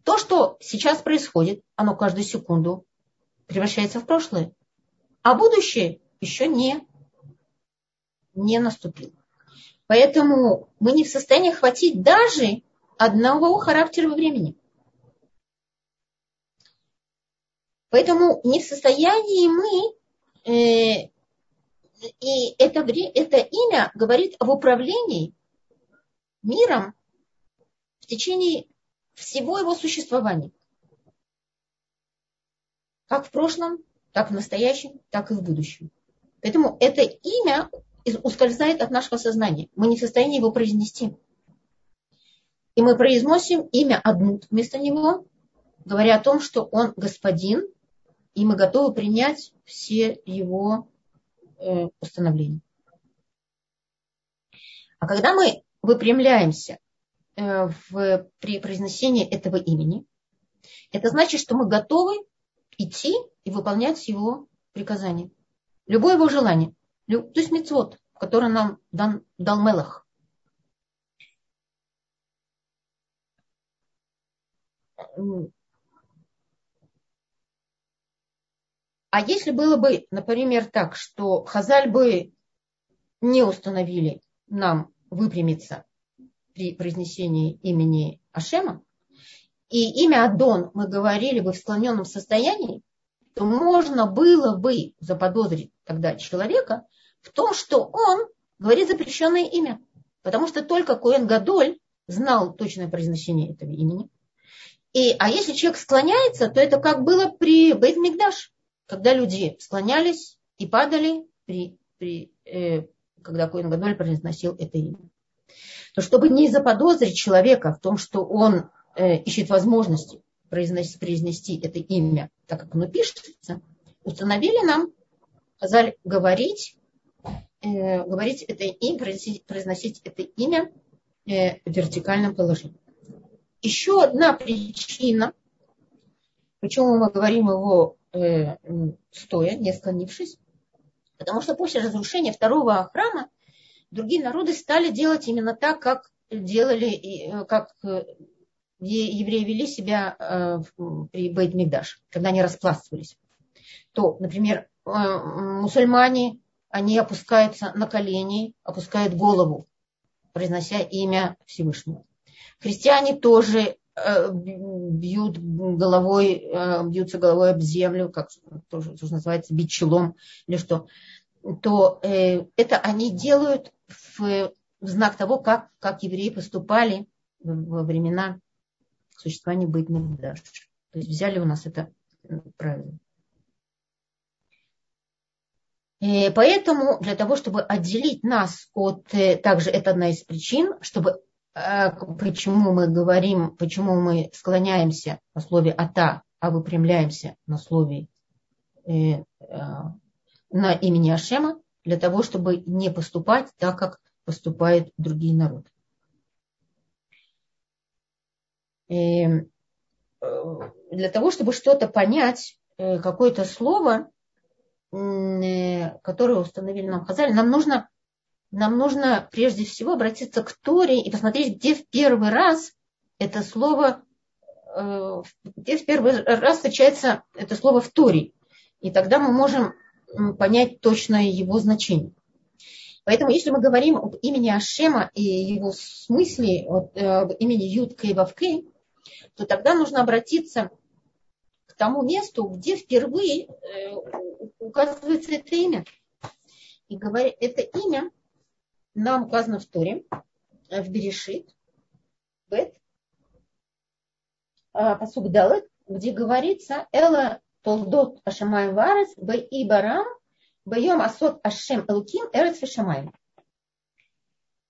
S2: То, что сейчас происходит, оно каждую секунду превращается в прошлое. А будущее еще не, не наступило. Поэтому мы не в состоянии хватить даже одного характера времени. Поэтому не в состоянии мы, э, и это, это имя говорит об управлении миром в течение всего его существования. Как в прошлом, так в настоящем, так и в будущем. Поэтому это имя ускользает от нашего сознания. Мы не в состоянии его произнести. И мы произносим имя Аднут вместо него, говоря о том, что он господин, и мы готовы принять все его э, установления. А когда мы выпрямляемся Э, в, при произнесении этого имени, это значит, что мы готовы идти и выполнять его приказания. Любое его желание. То есть мецвод, который нам дан, дал Мелах. А если было бы, например, так, что Хазаль бы не установили нам выпрямиться при произнесении имени Ашема, и имя Адон мы говорили бы в склоненном состоянии, то можно было бы заподозрить тогда человека в том, что он говорит запрещенное имя. Потому что только Коэн Гадоль знал точное произношение этого имени. И, а если человек склоняется, то это как было при Бейт Мигдаш, когда люди склонялись и падали, при, при, э, когда Коэн Гадоль произносил это имя то чтобы не заподозрить человека в том, что он э, ищет возможности произнести, произнести это имя, так как оно пишется, установили нам, сказали говорить, э, говорить это имя, произносить, произносить это имя э, в вертикальном положении. Еще одна причина, Почему мы говорим его э, стоя, не склонившись? Потому что после разрушения второго храма другие народы стали делать именно так, как делали, э, как э, евреи вели себя э, при бейт мигдаш когда они распластывались. То, например, мусульмане, они опускаются на колени, опускают голову, произнося имя Всевышнего. Христиане тоже бьют головой, бьются головой об землю, как тоже, тоже называется, бить челом или что, то это они делают в, в знак того, как, как евреи поступали во времена существования быть Мигдаш. То есть взяли у нас это правило. И поэтому для того, чтобы отделить нас от, э, также это одна из причин, чтобы э, почему мы говорим, почему мы склоняемся на слове ата, а выпрямляемся на слове э, на имени Ашема, для того, чтобы не поступать так, как поступают другие народы. И э, для того, чтобы что-то понять, э, какое-то слово, э, которое установили нам Хазали, нам нужно, нам нужно прежде всего обратиться к Торе и посмотреть, где в первый раз это слово, где в первый раз встречается это слово в Торе. И тогда мы можем понять точное его значение. Поэтому, если мы говорим об имени Ашема и его смысле, об имени Юд Кей Вавкей, то тогда нужно обратиться к тому месту, где впервые э, указывается это имя. И говоря, это имя нам указано в Торе, в Берешит, Бет, посук Далет, где говорится Эла Толдот Ашамай Варес, Б и Барам, Байом Асот Ашем Элуким, Эрец Вишамаем.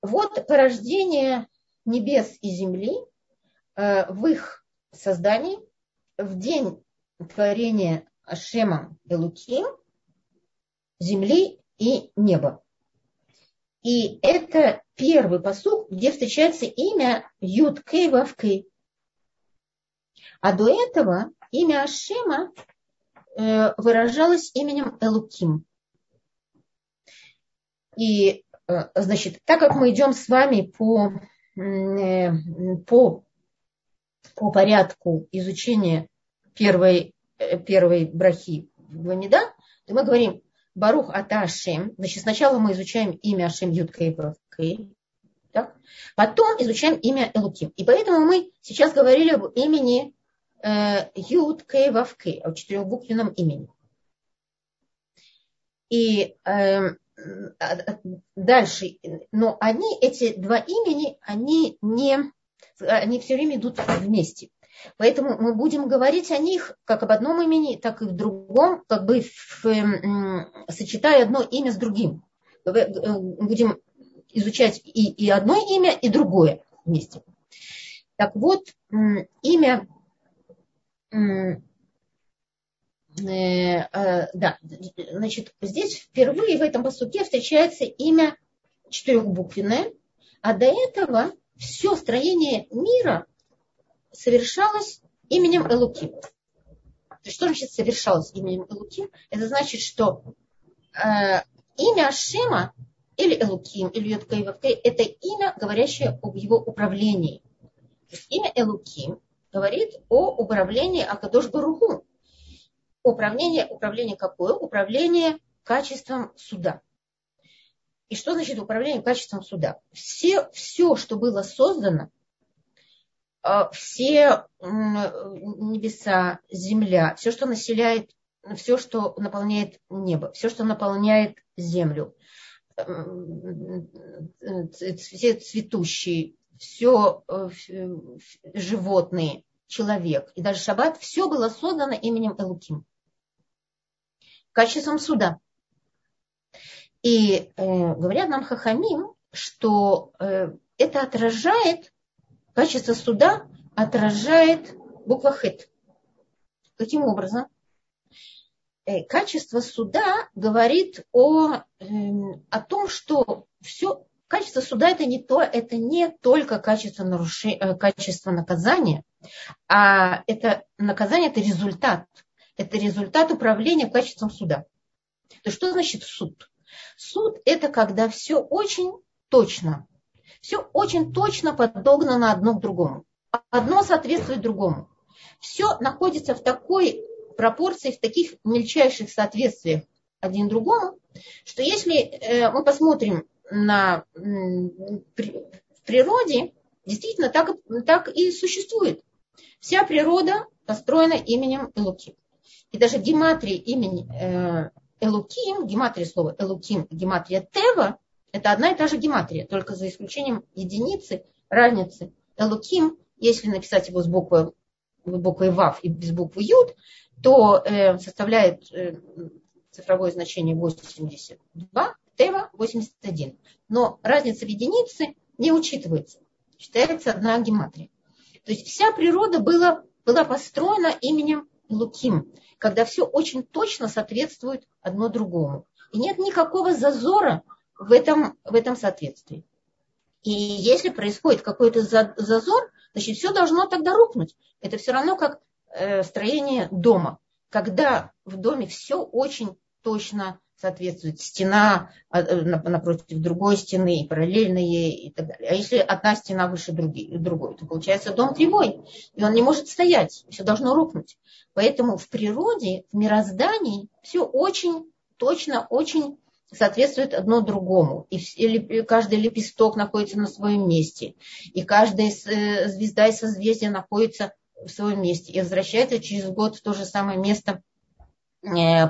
S2: Вот порождение небес и земли э, в их создании в день творения Ашема Элуким, земли и неба. И это первый посуд, где встречается имя Юд Кей Вавкей. А до этого имя Ашема Э, выражалась именем Элуким. И, э, значит, так как мы идем с вами по, э, по, по порядку изучения первой, первой брахи в Ламида, то мы говорим Барух Ата. Значит, сначала мы изучаем имя Ашем Юд Кей так? Потом изучаем имя Элуким. И поэтому мы сейчас говорили об имени Э, Юд Кей Вав Кей, о четырехбуквенном имени. И э, дальше, но они, эти два имени, они не, они все время идут вместе. Поэтому мы будем говорить о них как об одном имени, так и в другом, как бы в, сочетая одно имя с другим. Э, будем изучать и, и одно имя, и другое вместе. Так вот, имя да, значит, здесь впервые в этом посуке встречается имя четырехбуквенное, а до этого все строение мира совершалось именем Элуким. Что значит совершалось именем Элуким? Это значит, что э, имя Ашема или Элуким, или Йоткаевавкей, это имя, говорящее об его управлении. То есть имя Элуким говорит о управлении Акадош Баруху. Управление, управление какое? Управление качеством суда. И что значит управление качеством суда? Все, все, что было создано, а, все небеса, земля, все, что населяет, все, что наполняет небо, все, что наполняет землю, все цветущие, все э, животные, человек и даже шаббат, все было создано именем Элуким. Качеством суда. И э, говорят нам Хахамим, что э, это отражает, качество суда отражает буква Хет. Каким образом? Э, качество суда говорит о, э, о том, что все Качество суда это не, то, это не только качество, нарушения, э, качество наказания, А это наказание – это результат. Это результат управления качеством суда. То что значит суд? Суд – это когда все очень точно. Все очень точно подогнано одно к другому. Одно соответствует другому. Все находится в такой пропорции, в таких мельчайших соответствиях один другому, что если э, мы посмотрим на в природе, действительно так, так и существует. Вся природа построена именем Элуким. И даже гематрия имени э, Элуким, гематрия слова Элуким, гематрия Тева, это одна и та же гематрия, только за исключением единицы, разницы. Элуким, если написать его с буквой, буквой Вав и без буквы Юд, то э, составляет э, цифровое значение 82, Тева 81. Но разница в единице не учитывается. Считается одна гематрия. То есть вся природа была, была построена именем Луким, когда все очень точно соответствует одно другому. И нет никакого зазора в этом, в этом соответствии. И если происходит какой-то зазор, значит, все должно тогда рухнуть. Это все равно как э, строение дома. Когда в доме все очень точно соответствует стена а, э, напротив другой стены, и параллельные и так далее. А если одна стена выше другой, то получается дом кривой, и он не может стоять, все должно рухнуть. Поэтому в природе, в мироздании все очень точно, очень соответствует одно другому. И каждый лепесток находится на своем месте. И каждая э, звезда и созвездие находится в своем месте. И возвращается через год в то же самое место –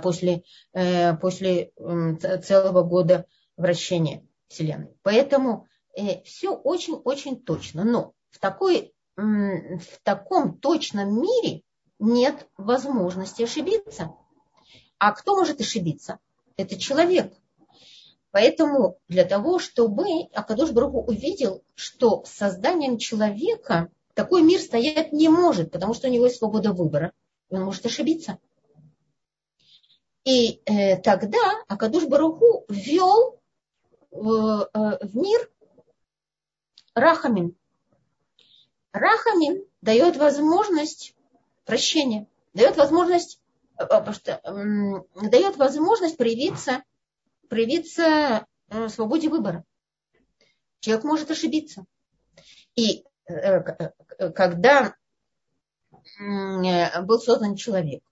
S2: после, э, после целого года вращения Вселенной. Поэтому э, все очень-очень точно. Но в, такой, в таком точном мире нет возможности ошибиться. А кто может ошибиться? Это человек. Поэтому для того, чтобы Акадош Баруху увидел, что созданием человека такой мир стоять не может, потому что у него есть свобода выбора, он может ошибиться. И э, тогда Акадуш Баруху ввел в, э, в мир Рахамин. Рахамин дает возможность прощения, дает возможность, э, э, дает возможность проявиться, проявиться э, свободе выбора. Человек может ошибиться. И когда был создан человек,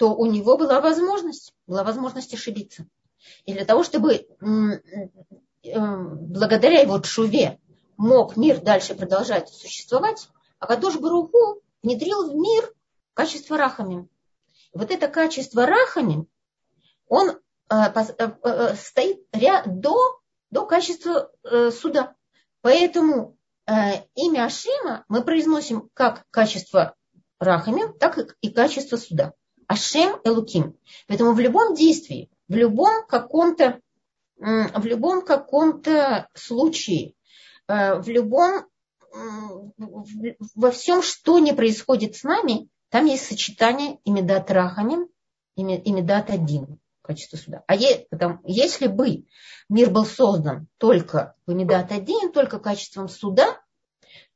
S2: то у него была возможность, была возможность ошибиться. И для того, чтобы благодаря его чуве мог мир дальше продолжать существовать, Акадош Баруху внедрил в мир качество рахами. Вот это качество рахами, он э, э, э, стоит ряд до, до качества суда. Поэтому имя Ашима мы произносим как качество рахами, так и качество суда. Ашем Элуким. Поэтому в любом действии, в любом каком-то в любом каком-то случае, э, в любом, во всем, что не происходит с нами, там есть сочетание рахамин и имидат один качество суда. А е, там, если бы мир был создан только в имидат один, только качеством суда,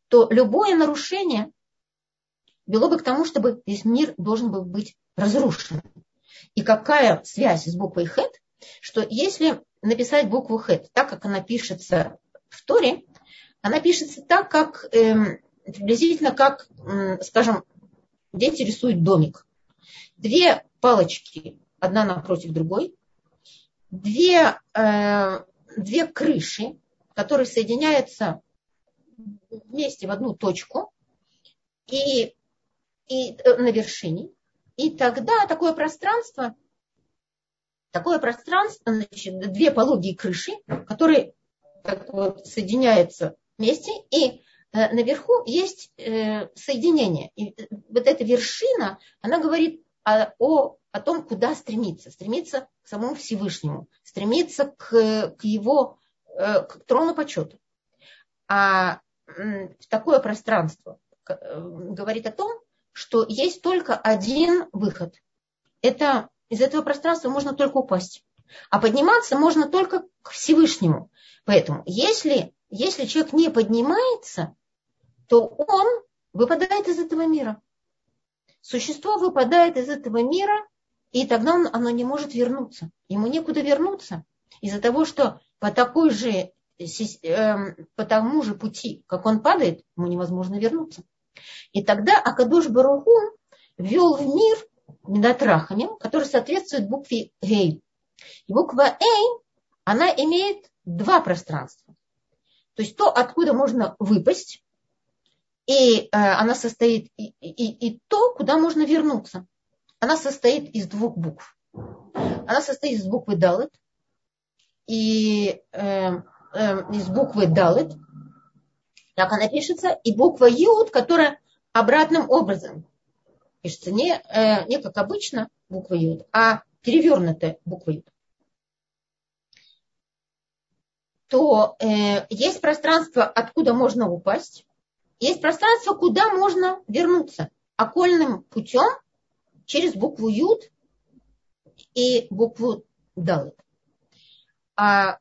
S2: то любое нарушение вело бы к тому, чтобы весь мир должен был быть разрушен. И какая связь с буквой хет, что если написать букву хет так, как она пишется в Торе, она пишется так, как э, приблизительно как, э, скажем, дети рисуют домик. Две палочки, одна напротив другой, две, э, две крыши, которые соединяются вместе в одну точку, и, и э, на вершине, и тогда такое пространство, такое пространство, значит, две пологие крыши, которые так вот соединяются вместе, и э, наверху есть э, соединение. И э, вот эта вершина, она говорит о, о, о том, куда стремиться. Стремиться к самому Всевышнему, стремиться к, к его к трону почета. А такое пространство говорит о том, что есть только один выход. Это из этого пространства можно только упасть. А подниматься можно только к Всевышнему. Поэтому, если, если человек не поднимается, то он выпадает из этого мира. Существо выпадает из этого мира, и тогда он, оно не может вернуться. Ему некуда вернуться. Из-за того, что по такой же эм, по тому же пути, как он падает, ему невозможно вернуться. И тогда Акадуш Баруху ввел в мир Медатрахамим, который соответствует букве Гей. И буква Эй, она имеет два пространства. То есть то, откуда можно выпасть, и э, она состоит, и, и, и то, куда можно вернуться. Она состоит из двух букв. Она состоит из буквы Далет и э, э, из буквы Далет, так она пишется, и буква Юд, которая обратным образом пишется не, э, не как обычно буква Юд, а перевернутая буква Юд. То э, есть пространство, откуда можно упасть, есть пространство, куда можно вернуться окольным путем через букву Юд и букву Далет. А,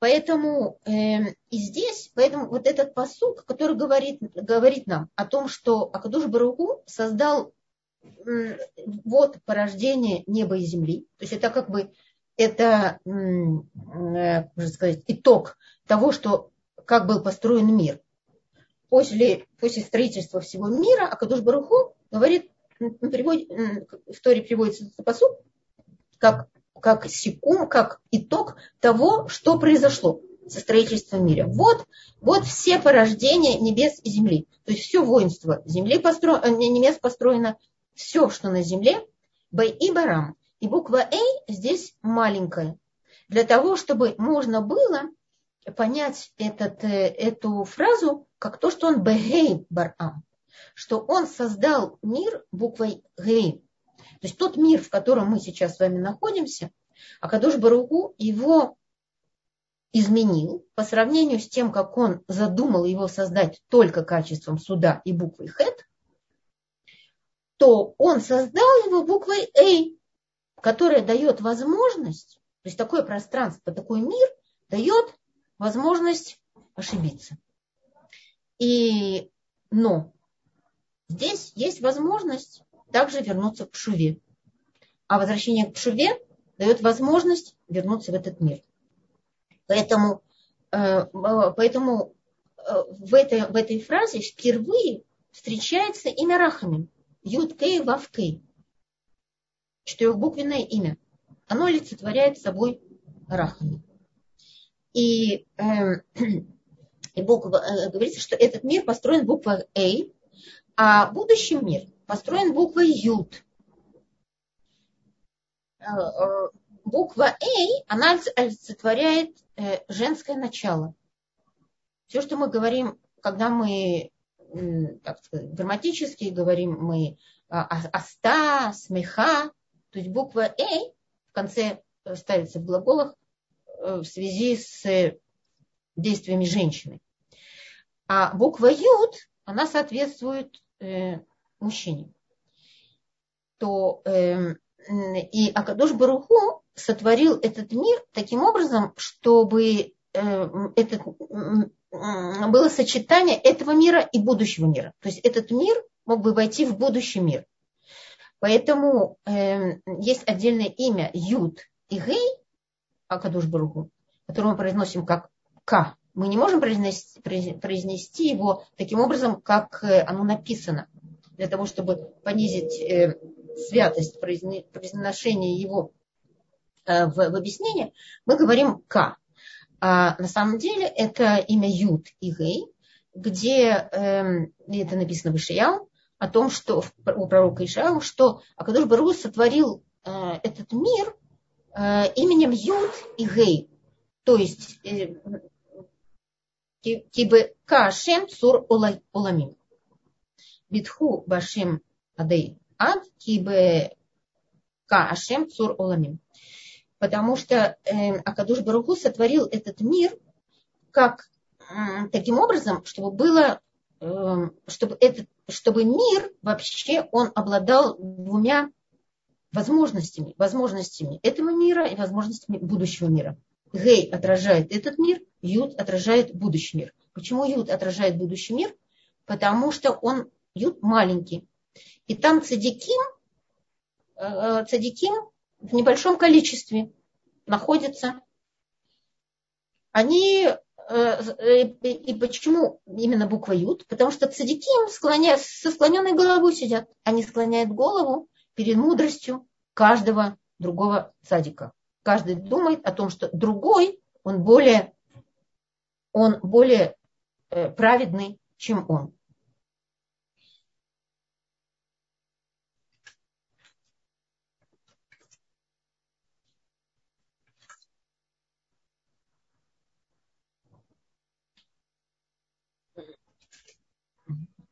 S2: поэтому э, и здесь, поэтому вот этот посук, который говорит, говорит нам о том, что Акадуш Баруху создал э, вот порождение неба и земли, то есть это как бы это, э, можно сказать, итог того, что как был построен мир. После, после строительства всего мира Акадуш Баруху говорит, приводит, в Торе приводится этот посуд, как, как секунд, как итог того, что произошло со строительством мира. Вот, вот все порождения небес и земли. То есть все воинство земли постро... Э, небес построено, все, что на земле, Б и Барам. И буква Эй здесь маленькая. Для того, чтобы можно было понять этот, э, эту фразу как то, что он бегей барам, что он создал мир буквой гей. То есть тот мир, в котором мы сейчас с вами находимся, а Кадуш Баругу его изменил по сравнению с тем, как он задумал его создать только качеством суда и буквой хет, то он создал его буквой Эй, которая дает возможность, то есть такое пространство, такой мир дает возможность ошибиться. И, но здесь есть возможность также вернуться к Шуве. А возвращение к Шуве дает возможность вернуться в этот мир. Поэтому, э, поэтому э, в, этой, в этой фразе впервые встречается имя Рахамин. Юд Кей Вав Кей. Четырехбуквенное имя. Оно олицетворяет собой Рахамин. И, э, и Бог э, говорится, что этот мир построен буквой А, а будущий мир построен буквой Юд. Э, э, буква А, она олицетворяет женское начало. Все, что мы говорим, когда мы так сказать, грамматически говорим, мы аста, смеха, то есть буква А в конце ставится в глаголах Э, в связи с э, действиями женщины. А буква Юд, она соответствует э, мужчине. То э, и Акадош Баруху сотворил этот мир таким образом, чтобы э, этот, было сочетание этого мира и будущего мира. То есть этот мир мог бы войти в будущий мир. Поэтому э, есть отдельное имя Юд и Гей, Акадуш Баруху, который мы произносим как К. Мы не можем произнести, произнести его таким образом, как э, оно написано, для того, чтобы понизить э, святость произношения его э, в, в объяснении, мы говорим К. А на самом деле это имя Юд и Гей, где э, это написано в Ишияу, о том, что у пророка Ишаяу, что Акадуш Бару сотворил э, этот мир Э, именем Юд и Гей. То есть э, кибе кашем цур оламим. Битху башем адей ад кибе кашем цур оламим. Потому что э, Акадуш Баруху сотворил этот мир как э, таким образом, чтобы было, э, чтобы, этот, чтобы мир вообще он обладал двумя возможностями, возможностями этого мира и возможностями будущего мира. Гей отражает этот мир, Юд отражает будущий мир. Почему Юд отражает будущий мир? Потому что он Юд маленький. И там цадиким, э, цадиким в небольшом количестве находятся. Они э, и почему именно буква Юд? Потому что цадиким склоня, со склоненной головой сидят. Они склоняют голову перед мудростью каждого другого садика. Каждый думает о том, что другой, он более, он более э, праведный, чем он.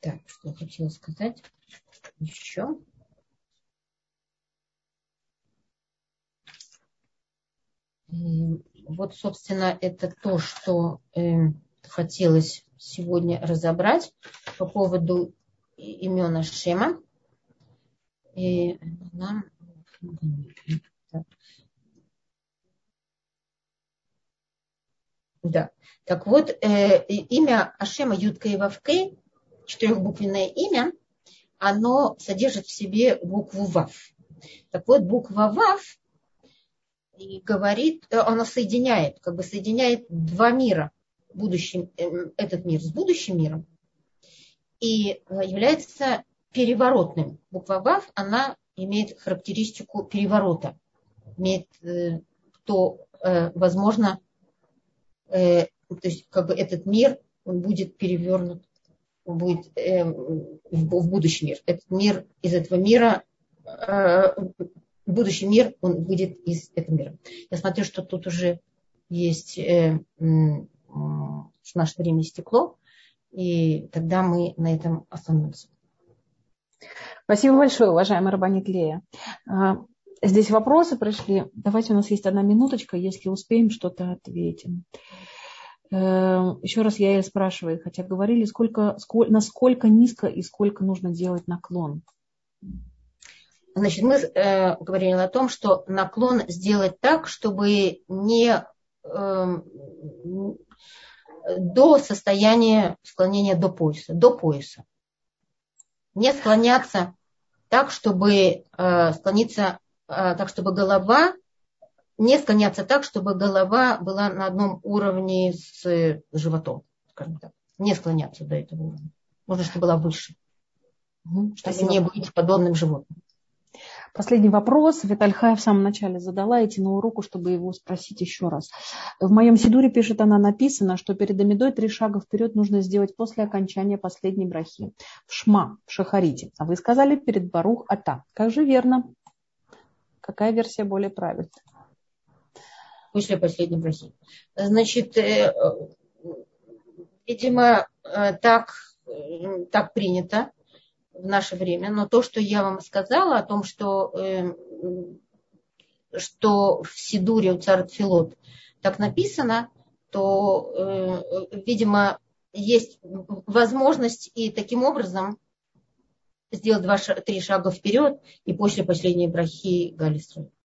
S2: Так, что я хотела сказать еще. Вот, собственно, это то, что э, хотелось сегодня разобрать по поводу имен Шема. И нам... Да. Так вот, э, имя Ашема Ютка и Вавкей, четырехбуквенное имя, оно содержит в себе букву Вав. Так вот, буква Вав и говорит, э, она соединяет, как бы соединяет два мира, будущий, э, этот мир с будущим миром, и э, является переворотным. Буква ВАВ, она имеет характеристику переворота, имеет, то, возможно, то есть как бы этот мир, он будет перевернут, будет в будущий мир. Этот мир, из этого мира будущий мир, он выйдет из этого мира. Я смотрю, что тут уже есть, э, наше время стекло, и тогда мы на этом остановимся.
S1: Спасибо большое, уважаемая Рабанит Лея. А, здесь вопросы пришли. Давайте у нас есть одна минуточка, если успеем, что-то ответим. Э, Еще раз я спрашиваю, хотя говорили, сколько, сколько, насколько низко и сколько нужно делать наклон.
S2: Значит, мы э, говорили о том, что наклон сделать так, чтобы не э, до состояния склонения до пояса, до пояса. Не склоняться так, чтобы э, склониться, э, так, чтобы голова, не склоняться так, чтобы голова была на одном уровне с животом, скажем так. Не склоняться до этого уровня. Можно, чтобы была выше. Угу. Чтобы не быть подобным животным.
S1: Последний вопрос. Витальхая в самом начале задала и тянула руку, чтобы его спросить еще раз. В моем сидуре, пишет она, написано, что перед Амидой три шага вперед нужно сделать после окончания последней брахи. В Шма, в Шахарите. А вы сказали перед Барух Ата. Как же верно? Какая версия более правильная?
S2: После последней брахи. Значит, э, видимо, э, так, э, так принято в наше время, но то, что я вам сказала о том, что, э, что в Сидуре у царь Филот так написано, то, видимо, есть возможность и таким образом сделать два, три шага вперед и после последней брахи Галистру.